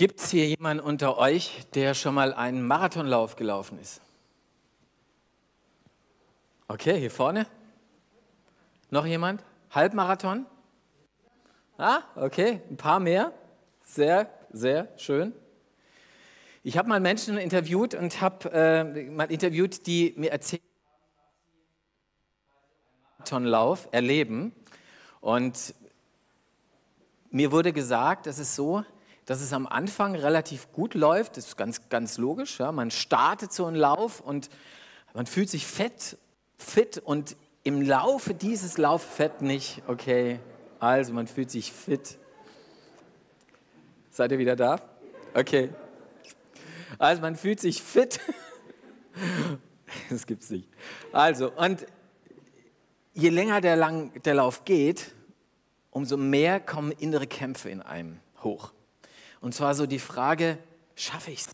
Gibt es hier jemanden unter euch, der schon mal einen Marathonlauf gelaufen ist? Okay, hier vorne. Noch jemand? Halbmarathon? Ah, okay, ein paar mehr. Sehr, sehr schön. Ich habe mal Menschen interviewt und habe äh, mal interviewt, die mir erzählen, Marathonlauf erleben. Und mir wurde gesagt, das ist so, dass es am Anfang relativ gut läuft. Das ist ganz, ganz logisch. Ja. Man startet so einen Lauf und man fühlt sich fett, fit und im Laufe dieses Lauf fett nicht. Okay, also man fühlt sich fit. Seid ihr wieder da? Okay. Also man fühlt sich fit. Das gibt's nicht. Also, und je länger der, lang, der Lauf geht, umso mehr kommen innere Kämpfe in einem hoch. Und zwar so die Frage, schaffe ich es?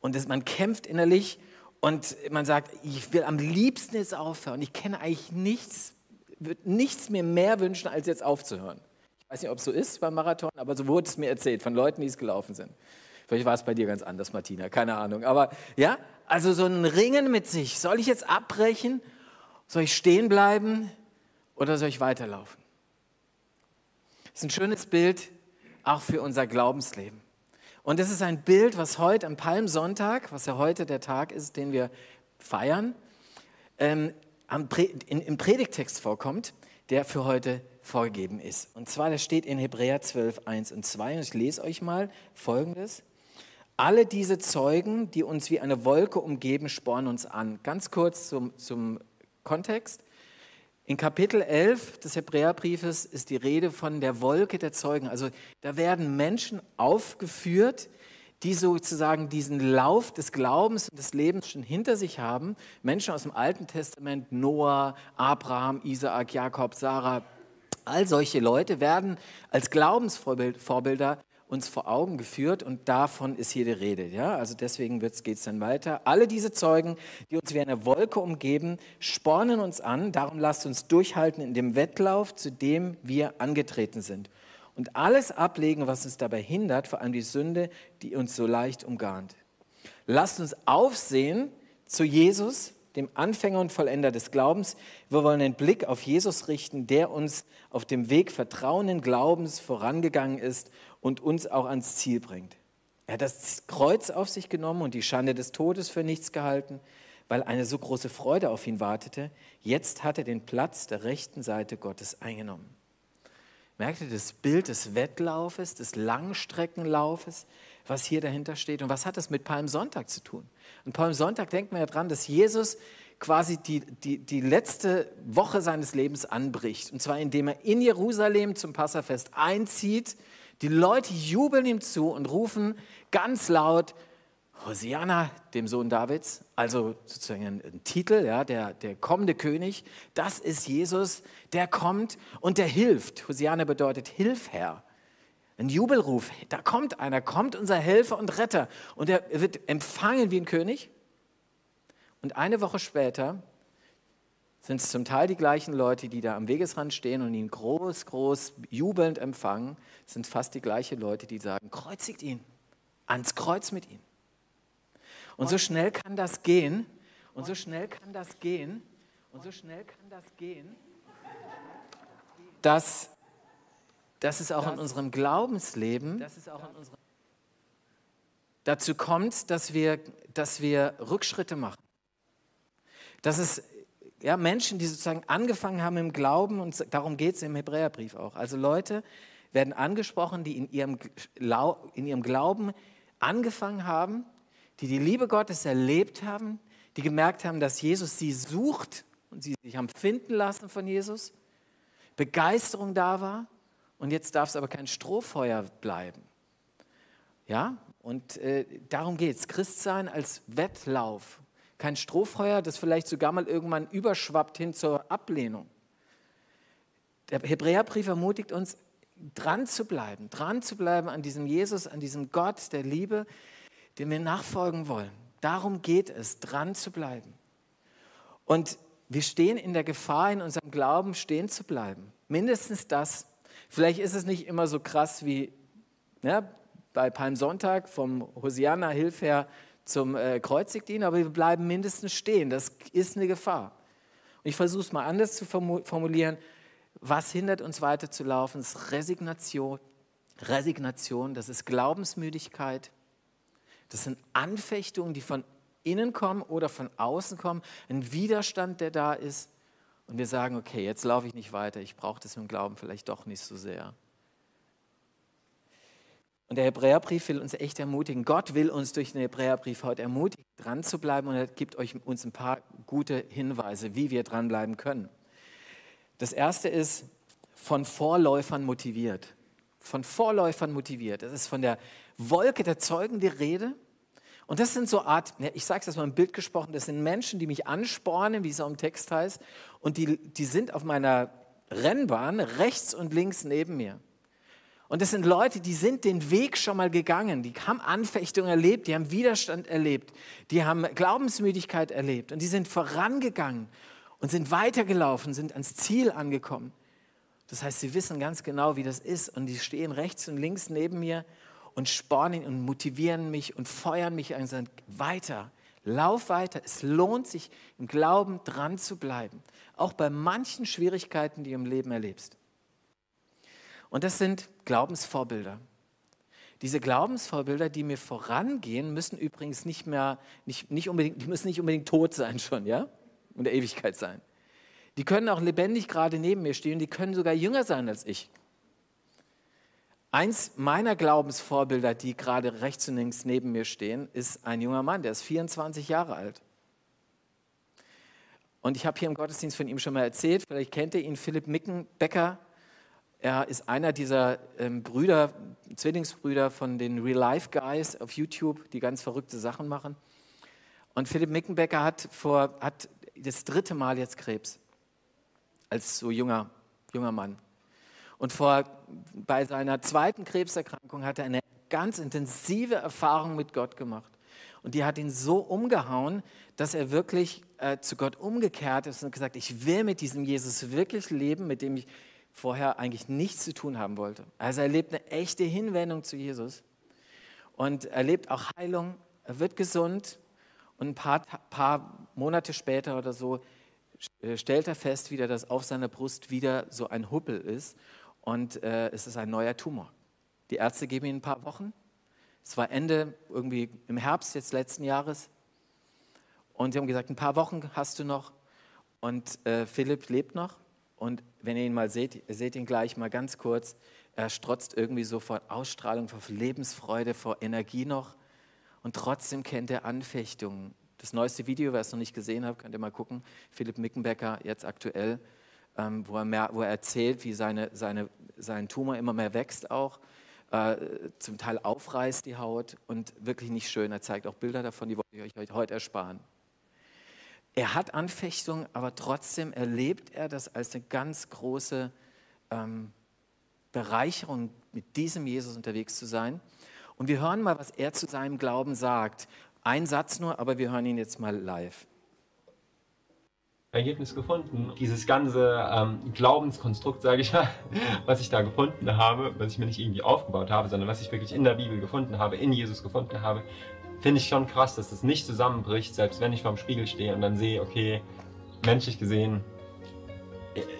Und das, man kämpft innerlich und man sagt, ich will am liebsten jetzt aufhören. Ich kenne eigentlich nichts, würde nichts mir mehr wünschen, als jetzt aufzuhören. Ich weiß nicht, ob es so ist beim Marathon, aber so wurde es mir erzählt von Leuten, die es gelaufen sind. Vielleicht war es bei dir ganz anders, Martina, keine Ahnung. Aber ja, also so ein Ringen mit sich. Soll ich jetzt abbrechen? Soll ich stehen bleiben oder soll ich weiterlaufen? Das ist ein schönes Bild auch für unser Glaubensleben. Und es ist ein Bild, was heute am Palmsonntag, was ja heute der Tag ist, den wir feiern, ähm, im Predigtext vorkommt, der für heute vorgegeben ist. Und zwar, der steht in Hebräer 12, 1 und 2. Und ich lese euch mal Folgendes. Alle diese Zeugen, die uns wie eine Wolke umgeben, spornen uns an. Ganz kurz zum, zum Kontext. In Kapitel 11 des Hebräerbriefes ist die Rede von der Wolke der Zeugen. Also da werden Menschen aufgeführt, die sozusagen diesen Lauf des Glaubens und des Lebens schon hinter sich haben. Menschen aus dem Alten Testament, Noah, Abraham, Isaak, Jakob, Sarah, all solche Leute werden als Glaubensvorbilder uns vor Augen geführt und davon ist hier die Rede. Ja? Also deswegen geht es dann weiter. Alle diese Zeugen, die uns wie eine Wolke umgeben, spornen uns an. Darum lasst uns durchhalten in dem Wettlauf, zu dem wir angetreten sind. Und alles ablegen, was uns dabei hindert, vor allem die Sünde, die uns so leicht umgarnt. Lasst uns aufsehen zu Jesus, dem Anfänger und Vollender des Glaubens. Wir wollen den Blick auf Jesus richten, der uns auf dem Weg vertrauenden Glaubens vorangegangen ist und uns auch ans Ziel bringt. Er hat das Kreuz auf sich genommen und die Schande des Todes für nichts gehalten, weil eine so große Freude auf ihn wartete. Jetzt hat er den Platz der rechten Seite Gottes eingenommen. Merkt ihr das Bild des Wettlaufes, des Langstreckenlaufes, was hier dahinter steht? Und was hat das mit Palmsonntag zu tun? Und Palmsonntag denkt man ja dran, dass Jesus quasi die, die, die letzte Woche seines Lebens anbricht. Und zwar indem er in Jerusalem zum Passafest einzieht die Leute jubeln ihm zu und rufen ganz laut, Hosianna, dem Sohn Davids, also sozusagen ein, ein Titel, ja, der, der kommende König, das ist Jesus, der kommt und der hilft. Hosianna bedeutet Hilf, Herr. Ein Jubelruf, da kommt einer, kommt unser Helfer und Retter. Und er wird empfangen wie ein König. Und eine Woche später sind es zum Teil die gleichen Leute, die da am Wegesrand stehen und ihn groß, groß jubelnd empfangen, sind fast die gleichen Leute, die sagen, kreuzigt ihn, ans Kreuz mit ihm. Und so schnell kann das gehen, und so schnell kann das gehen, und so schnell kann das gehen, dass, dass es auch in unserem Glaubensleben dazu kommt, dass wir, dass wir Rückschritte machen. Dass es ja, Menschen, die sozusagen angefangen haben im Glauben, und darum geht es im Hebräerbrief auch. Also Leute werden angesprochen, die in ihrem, in ihrem Glauben angefangen haben, die die Liebe Gottes erlebt haben, die gemerkt haben, dass Jesus sie sucht und sie sich haben finden lassen von Jesus, Begeisterung da war und jetzt darf es aber kein Strohfeuer bleiben. Ja, und äh, darum geht es. Christsein als Wettlauf, kein Strohfeuer, das vielleicht sogar mal irgendwann überschwappt hin zur Ablehnung. Der Hebräerbrief ermutigt uns, dran zu bleiben, dran zu bleiben an diesem Jesus, an diesem Gott der Liebe, dem wir nachfolgen wollen. Darum geht es, dran zu bleiben. Und wir stehen in der Gefahr, in unserem Glauben stehen zu bleiben. Mindestens das. Vielleicht ist es nicht immer so krass wie, ja, bei Palmsonntag vom Hosianna Hilf her zum äh, Kreuzigdienst, aber wir bleiben mindestens stehen. Das ist eine Gefahr. Und ich versuche es mal anders zu formulieren. Was hindert uns weiterzulaufen? Das ist Resignation. Resignation, das ist Glaubensmüdigkeit. Das sind Anfechtungen, die von innen kommen oder von außen kommen. Ein Widerstand, der da ist. Und wir sagen, okay, jetzt laufe ich nicht weiter. Ich brauche das dem Glauben vielleicht doch nicht so sehr. Und der Hebräerbrief will uns echt ermutigen. Gott will uns durch den Hebräerbrief heute ermutigen, dran zu bleiben. Und er gibt euch uns ein paar gute Hinweise, wie wir dranbleiben können. Das erste ist von Vorläufern motiviert. Von Vorläufern motiviert. Das ist von der Wolke der Zeugen die Rede. Und das sind so Art, ich sage es jetzt mal im Bild gesprochen, das sind Menschen, die mich anspornen, wie es auch im Text heißt. Und die, die sind auf meiner Rennbahn rechts und links neben mir. Und das sind Leute, die sind den Weg schon mal gegangen, die haben Anfechtung erlebt, die haben Widerstand erlebt, die haben Glaubensmüdigkeit erlebt und die sind vorangegangen und sind weitergelaufen, sind ans Ziel angekommen. Das heißt, sie wissen ganz genau, wie das ist und die stehen rechts und links neben mir und spornen und motivieren mich und feuern mich und sagen, weiter, lauf weiter. Es lohnt sich, im Glauben dran zu bleiben, auch bei manchen Schwierigkeiten, die du im Leben erlebst. Und das sind Glaubensvorbilder. Diese Glaubensvorbilder, die mir vorangehen, müssen übrigens nicht mehr, nicht, nicht unbedingt, die müssen nicht unbedingt tot sein schon, ja? Und der Ewigkeit sein. Die können auch lebendig gerade neben mir stehen, die können sogar jünger sein als ich. Eins meiner Glaubensvorbilder, die gerade rechts und links neben mir stehen, ist ein junger Mann, der ist 24 Jahre alt. Und ich habe hier im Gottesdienst von ihm schon mal erzählt, vielleicht kennt ihr ihn, Philipp Mickenbecker, er ist einer dieser ähm, Brüder, Zwillingsbrüder von den Real Life Guys auf YouTube, die ganz verrückte Sachen machen. Und Philipp Mickenbecker hat, vor, hat das dritte Mal jetzt Krebs, als so junger, junger Mann. Und vor, bei seiner zweiten Krebserkrankung hat er eine ganz intensive Erfahrung mit Gott gemacht. Und die hat ihn so umgehauen, dass er wirklich äh, zu Gott umgekehrt ist und gesagt, ich will mit diesem Jesus wirklich leben, mit dem ich vorher eigentlich nichts zu tun haben wollte. Also er lebt eine echte Hinwendung zu Jesus und erlebt auch Heilung, er wird gesund und ein paar, paar Monate später oder so äh, stellt er fest wieder, dass auf seiner Brust wieder so ein Huppel ist und äh, es ist ein neuer Tumor. Die Ärzte geben ihm ein paar Wochen. Es war Ende, irgendwie im Herbst jetzt letzten Jahres. Und sie haben gesagt, ein paar Wochen hast du noch. Und äh, Philipp lebt noch. Und wenn ihr ihn mal seht, ihr seht ihn gleich mal ganz kurz, er strotzt irgendwie so vor Ausstrahlung, vor Lebensfreude, vor Energie noch. Und trotzdem kennt er Anfechtungen. Das neueste Video, wer es noch nicht gesehen hat, könnt ihr mal gucken. Philipp Mickenbecker, jetzt aktuell, ähm, wo, er mehr, wo, er erzählt, wie seine, seine, sein Tumor immer mehr wächst auch. Äh, zum Teil aufreißt die Haut und wirklich nicht schön. Er zeigt auch Bilder davon, die wollte ich euch heute ersparen. Er hat Anfechtung, aber trotzdem erlebt er das als eine ganz große ähm, Bereicherung, mit diesem Jesus unterwegs zu sein. Und wir hören mal, was er zu seinem Glauben sagt. Ein Satz nur, aber wir hören ihn jetzt mal live. Ergebnis gefunden. Dieses ganze ähm, Glaubenskonstrukt, sage ich mal, was ich da gefunden habe, was ich mir nicht irgendwie aufgebaut habe, sondern was ich wirklich in der Bibel gefunden habe, in Jesus gefunden habe, finde ich schon krass, dass das nicht zusammenbricht, selbst wenn ich vorm Spiegel stehe und dann sehe, okay, menschlich gesehen,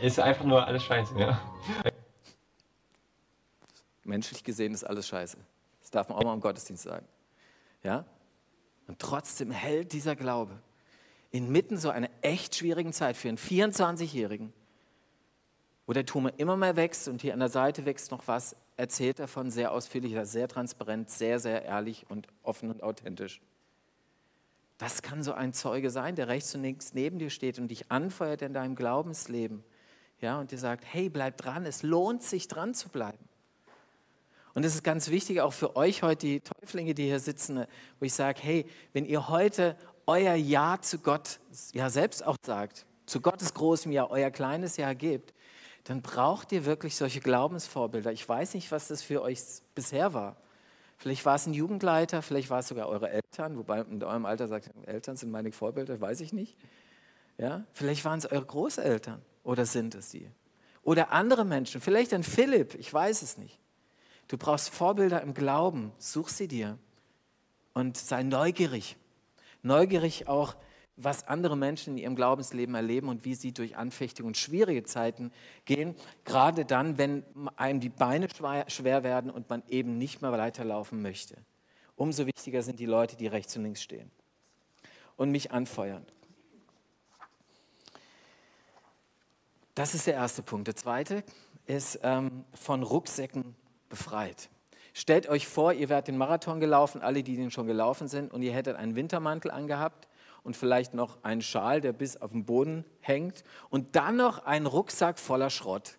ist einfach nur alles scheiße, ja. Menschlich gesehen ist alles scheiße. Das darf man auch mal im Gottesdienst sagen. Ja? Und trotzdem hält dieser Glaube inmitten so einer echt schwierigen Zeit für einen 24-Jährigen, wo der Tumor immer mehr wächst und hier an der Seite wächst noch was, erzählt davon sehr ausführlich, sehr transparent, sehr, sehr ehrlich und offen und authentisch. Das kann so ein Zeuge sein, der rechts und links neben dir steht und dich anfeuert in deinem Glaubensleben. Ja, und dir sagt, hey, bleib dran, es lohnt sich dran zu bleiben. Und es ist ganz wichtig auch für euch heute, die Täuflinge, die hier sitzen, wo ich sage, hey, wenn ihr heute euer Ja zu Gott ja selbst auch sagt, zu Gottes großem Ja euer kleines Ja gebt, dann braucht ihr wirklich solche Glaubensvorbilder. Ich weiß nicht, was das für euch bisher war. Vielleicht war es ein Jugendleiter, vielleicht war es sogar eure Eltern, wobei in eurem Alter sagt, Eltern sind meine Vorbilder, weiß ich nicht. Ja? Vielleicht waren es eure Großeltern oder sind es die. Oder andere Menschen, vielleicht ein Philipp, ich weiß es nicht. Du brauchst Vorbilder im Glauben, such sie dir und sei neugierig. Neugierig auch, was andere Menschen in ihrem Glaubensleben erleben und wie sie durch Anfechtung und schwierige Zeiten gehen. Gerade dann, wenn einem die Beine schwer werden und man eben nicht mehr weiterlaufen möchte. Umso wichtiger sind die Leute, die rechts und links stehen und mich anfeuern. Das ist der erste Punkt. Der zweite ist ähm, von Rucksäcken befreit. Stellt euch vor, ihr wärt den Marathon gelaufen, alle, die den schon gelaufen sind, und ihr hättet einen Wintermantel angehabt und vielleicht noch einen Schal, der bis auf den Boden hängt, und dann noch einen Rucksack voller Schrott.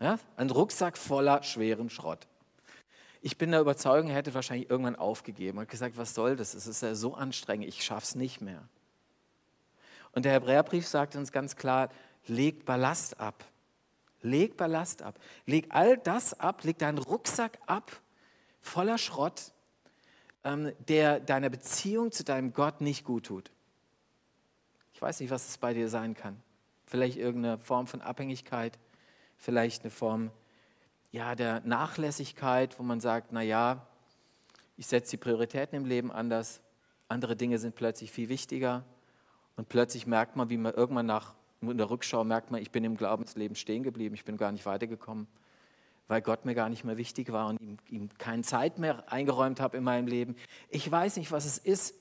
Ja? Ein Rucksack voller schweren Schrott. Ich bin der Überzeugung, er hätte wahrscheinlich irgendwann aufgegeben und gesagt, was soll das? Es ist ja so anstrengend, ich schaff's nicht mehr. Und der Hebräerbrief sagt uns ganz klar, leg Ballast ab. Leg Ballast ab. Leg all das ab, leg deinen Rucksack ab, voller Schrott, ähm, der deiner Beziehung zu deinem Gott nicht gut tut. Ich weiß nicht, was es bei dir sein kann. Vielleicht irgendeine Form von Abhängigkeit, vielleicht eine Form ja, der Nachlässigkeit, wo man sagt, na ja, ich setze die Prioritäten im Leben anders, andere Dinge sind plötzlich viel wichtiger und plötzlich merkt man, wie man irgendwann nach in der Rückschau merkt man, ich bin im Glaubensleben stehen geblieben, ich bin gar nicht weitergekommen, weil Gott mir gar nicht mehr wichtig war und ihm, ihm keine Zeit mehr eingeräumt habe in meinem Leben. Ich weiß nicht, was es ist.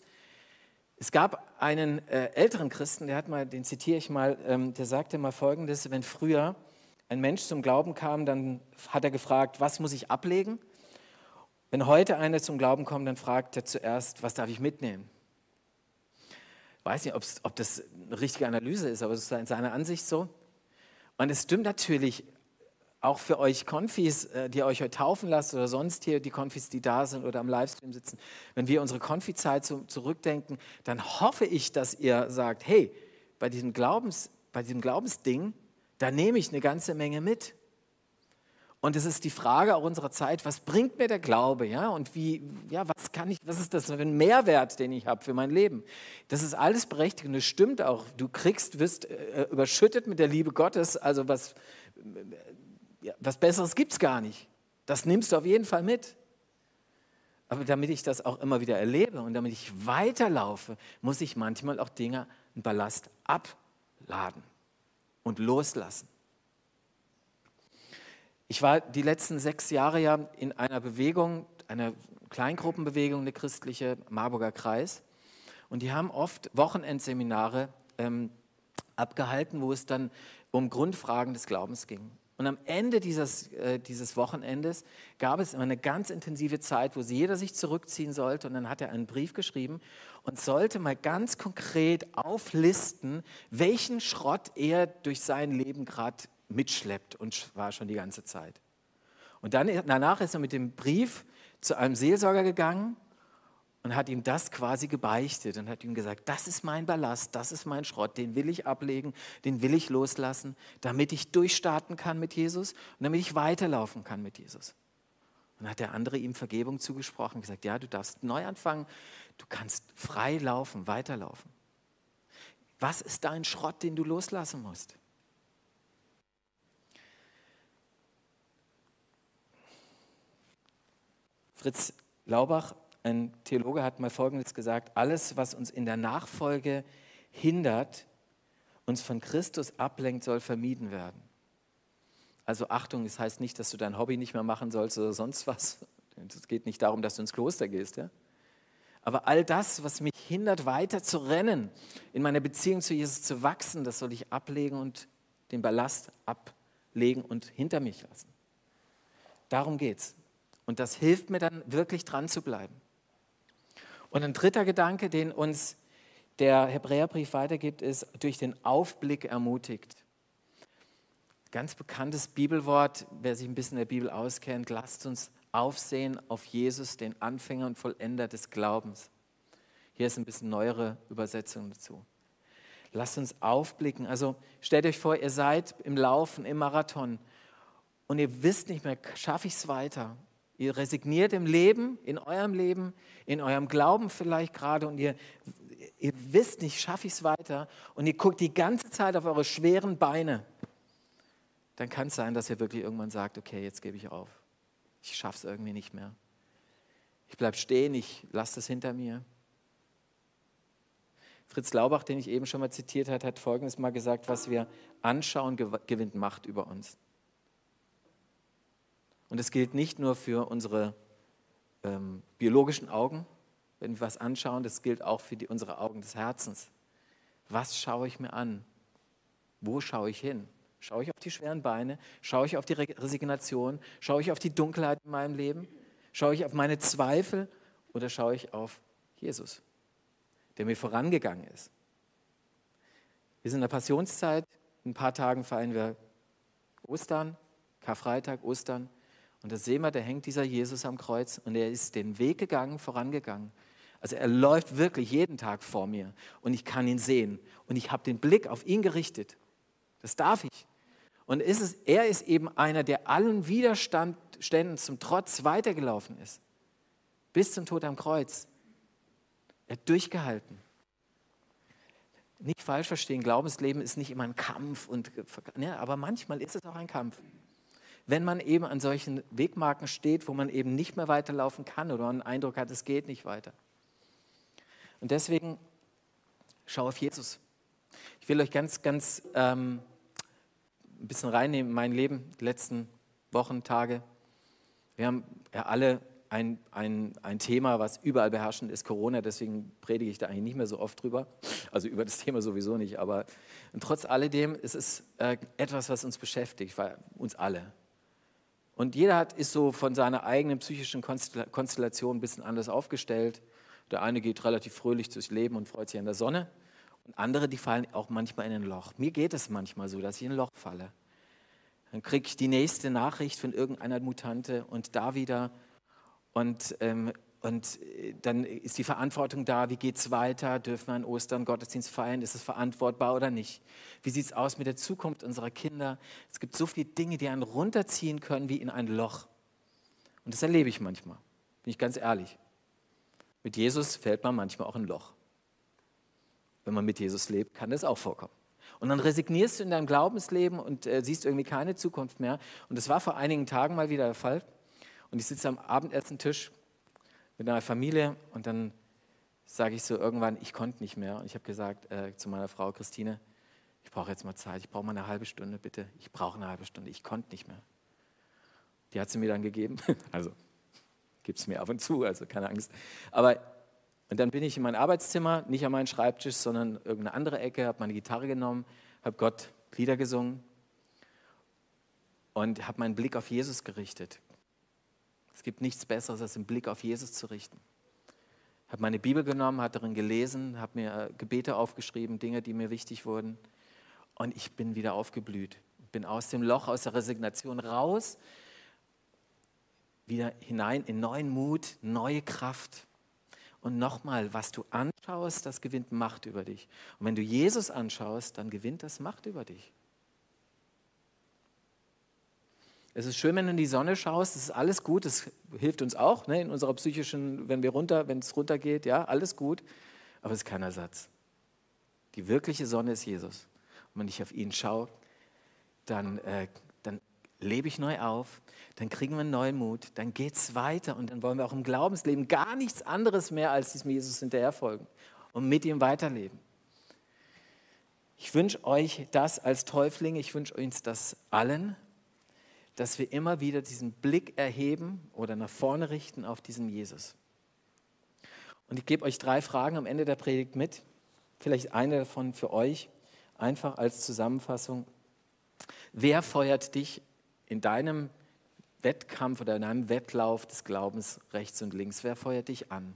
Es gab einen äh, älteren Christen, der hat mal, den zitiere ich mal, ähm, der sagte mal Folgendes: Wenn früher ein Mensch zum Glauben kam, dann hat er gefragt, was muss ich ablegen? Wenn heute einer zum Glauben kommt, dann fragt er zuerst, was darf ich mitnehmen? Weiß nicht, ob das eine richtige Analyse ist, aber es ist in seiner Ansicht so. Und es stimmt natürlich auch für euch Konfis, äh, die euch heute taufen lasst oder sonst hier die Konfis, die da sind oder am Livestream sitzen. Wenn wir unsere Konfi-Zeit zurückdenken, dann hoffe ich, dass ihr sagt, hey, bei diesem, Glaubens, bei diesem Glaubensding, da nehme ich eine ganze Menge mit. Und es ist die Frage auch unserer Zeit, was bringt mir der Glaube, ja? Und wie, ja, was kann ich, was ist das für ein Mehrwert, den ich habe für mein Leben? Das ist alles berechtigt und es stimmt auch. Du kriegst, wirst äh, überschüttet mit der Liebe Gottes, also was, ja, was Besseres gibt es gar nicht. Das nimmst du auf jeden Fall mit. Aber damit ich das auch immer wieder erlebe und damit ich weiterlaufe, muss ich manchmal auch Dinge, einen Ballast abladen und loslassen. Ich war die letzten sechs Jahre ja in einer Bewegung, einer Kleingruppenbewegung, eine christliche Marburger Kreis. Und die haben oft Wochenendseminare ähm, abgehalten, wo es dann um Grundfragen des Glaubens ging. Und am Ende dieses, äh, dieses Wochenendes gab es immer eine ganz intensive Zeit, wo jeder sich zurückziehen sollte. Und dann hat er einen Brief geschrieben und sollte mal ganz konkret auflisten, welchen Schrott er durch sein Leben gerade mitschleppt und war schon die ganze Zeit. Und dann, danach ist er mit dem Brief zu einem Seelsorger gegangen und hat ihm das quasi gebeichtet und hat ihm gesagt, das ist mein Ballast, das ist mein Schrott, den will ich ablegen, den will ich loslassen, damit ich durchstarten kann mit Jesus und damit ich weiterlaufen kann mit Jesus. Und dann hat der andere ihm Vergebung zugesprochen gesagt, ja, du darfst neu anfangen, du kannst frei laufen, weiterlaufen. Was ist dein Schrott, den du loslassen musst? Fritz Laubach, ein Theologe, hat mal Folgendes gesagt, alles, was uns in der Nachfolge hindert, uns von Christus ablenkt, soll vermieden werden. Also Achtung, das heißt nicht, dass du dein Hobby nicht mehr machen sollst oder sonst was. Es geht nicht darum, dass du ins Kloster gehst. Ja? Aber all das, was mich hindert, weiter zu rennen, in meiner Beziehung zu Jesus zu wachsen, das soll ich ablegen und den Ballast ablegen und hinter mich lassen. Darum geht es. Und das hilft mir dann wirklich dran zu bleiben. Und ein dritter Gedanke, den uns der Hebräerbrief weitergibt, ist durch den Aufblick ermutigt. Ganz bekanntes Bibelwort, wer sich ein bisschen in der Bibel auskennt, lasst uns aufsehen auf Jesus, den Anfänger und Vollender des Glaubens. Hier ist ein bisschen neuere Übersetzung dazu. Lasst uns aufblicken. Also stellt euch vor, ihr seid im Laufen, im Marathon und ihr wisst nicht mehr, schaffe ich es weiter? Ihr resigniert im Leben, in eurem Leben, in eurem Glauben vielleicht gerade und ihr, ihr wisst nicht, schaffe ich es weiter und ihr guckt die ganze Zeit auf eure schweren Beine. Dann kann es sein, dass ihr wirklich irgendwann sagt, okay, jetzt gebe ich auf. Ich schaffe es irgendwie nicht mehr. Ich bleibe stehen, ich lasse das hinter mir. Fritz Laubach, den ich eben schon mal zitiert habe, hat Folgendes mal gesagt, was wir anschauen, gewinnt Macht über uns. Und es gilt nicht nur für unsere ähm, biologischen Augen, wenn wir was anschauen, das gilt auch für die, unsere Augen des Herzens. Was schaue ich mir an? Wo schaue ich hin? Schaue ich auf die schweren Beine? Schaue ich auf die Resignation? Schaue ich auf die Dunkelheit in meinem Leben? Schaue ich auf meine Zweifel oder schaue ich auf Jesus, der mir vorangegangen ist? Wir sind in der Passionszeit. In ein paar Tagen feiern wir Ostern, Karfreitag, Ostern. Und da sehen wir, da hängt dieser Jesus am Kreuz und er ist den Weg gegangen, vorangegangen. Also er läuft wirklich jeden Tag vor mir und ich kann ihn sehen und ich habe den Blick auf ihn gerichtet. Das darf ich. Und ist es, er ist eben einer, der allen Widerständen zum Trotz weitergelaufen ist. Bis zum Tod am Kreuz. Er hat durchgehalten. Nicht falsch verstehen, Glaubensleben ist nicht immer ein Kampf, und, ne, aber manchmal ist es auch ein Kampf. Wenn man eben an solchen Wegmarken steht, wo man eben nicht mehr weiterlaufen kann oder einen Eindruck hat, es geht nicht weiter. Und deswegen schau auf Jesus. Ich will euch ganz, ganz ähm, ein bisschen reinnehmen in mein Leben, die letzten Wochen, Tage. Wir haben ja alle ein, ein, ein Thema, was überall beherrschend ist, Corona, deswegen predige ich da eigentlich nicht mehr so oft drüber. Also über das Thema sowieso nicht, aber trotz alledem ist es äh, etwas, was uns beschäftigt, uns alle. Und jeder hat, ist so von seiner eigenen psychischen Konstellation ein bisschen anders aufgestellt. Der eine geht relativ fröhlich durchs Leben und freut sich an der Sonne. Und andere, die fallen auch manchmal in ein Loch. Mir geht es manchmal so, dass ich in ein Loch falle. Dann kriege ich die nächste Nachricht von irgendeiner Mutante und da wieder. Und, ähm, und äh, dann ist die Verantwortung da, wie geht es weiter? Dürfen wir an Ostern Gottesdienst feiern? Ist es verantwortbar oder nicht? Wie sieht es aus mit der Zukunft unserer Kinder? Es gibt so viele Dinge, die einen runterziehen können wie in ein Loch. Und das erlebe ich manchmal, bin ich ganz ehrlich. Mit Jesus fällt man manchmal auch in ein Loch. Wenn man mit Jesus lebt, kann das auch vorkommen. Und dann resignierst du in deinem Glaubensleben und äh, siehst irgendwie keine Zukunft mehr. Und das war vor einigen Tagen mal wieder der Fall. Und ich sitze am Abendessentisch mit einer Familie und dann sage ich so irgendwann, ich konnte nicht mehr. Und ich habe gesagt äh, zu meiner Frau Christine, ich brauche jetzt mal Zeit, ich brauche mal eine halbe Stunde, bitte. Ich brauche eine halbe Stunde, ich konnte nicht mehr. Die hat sie mir dann gegeben. Also gibt es mir ab und zu, also keine Angst. Aber und dann bin ich in mein Arbeitszimmer, nicht an meinen Schreibtisch, sondern irgendeine andere Ecke, habe meine Gitarre genommen, habe Gott Lieder gesungen und habe meinen Blick auf Jesus gerichtet. Es gibt nichts Besseres, als den Blick auf Jesus zu richten. Habe meine Bibel genommen, habe darin gelesen, habe mir äh, Gebete aufgeschrieben, Dinge, die mir wichtig wurden. Und ich bin wieder aufgeblüht. Bin aus dem Loch, aus der Resignation raus, wieder hinein in neuen Mut, neue Kraft. Und nochmal, was du anschaust, das gewinnt Macht über dich. Und wenn du Jesus anschaust, dann gewinnt das Macht über dich. Es ist schön, wenn du in die Sonne schaust, das ist alles gut, das hilft uns auch ne, in unserer psychischen, wenn wir runter, wenn es runtergeht, ja, alles gut, aber es ist kein Ersatz. Die wirkliche Sonne ist Jesus. Und wenn ich auf ihn schaue, dann, äh, dann lebe ich neu auf, dann kriegen wir einen neuen Mut, dann geht es weiter und dann wollen wir auch im Glaubensleben gar nichts anderes mehr als diesem Jesus hinterherfolgen und mit ihm weiterleben. Ich wünsche euch das als Täufling, ich wünsche uns das allen, dass wir immer wieder diesen Blick erheben oder nach vorne richten auf diesen Jesus. Und ich gebe euch drei Fragen am Ende der Predigt mit, vielleicht eine davon für euch, einfach als Zusammenfassung. Wer feuert dich in deinem Wettkampf oder in einem Wettlauf des Glaubens rechts und links? Wer feuert dich an?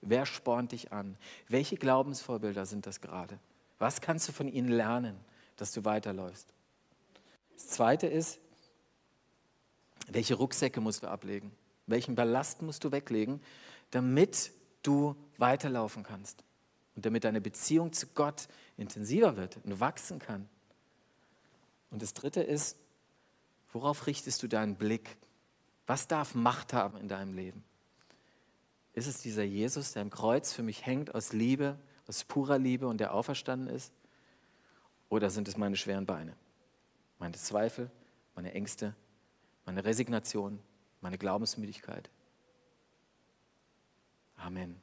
Wer spornt dich an? Welche Glaubensvorbilder sind das gerade? Was kannst du von ihnen lernen, dass du weiterläufst? Das Zweite ist, welche Rucksäcke musst du ablegen? Welchen Ballast musst du weglegen, damit du weiterlaufen kannst und damit deine Beziehung zu Gott intensiver wird und wachsen kann? Und das Dritte ist, Worauf richtest du deinen Blick? Was darf Macht haben in deinem Leben? Ist es dieser Jesus, der am Kreuz für mich hängt aus Liebe, aus purer Liebe und der auferstanden ist? Oder sind es meine schweren Beine? Meine Zweifel, meine Ängste, meine Resignation, meine Glaubensmüdigkeit. Amen.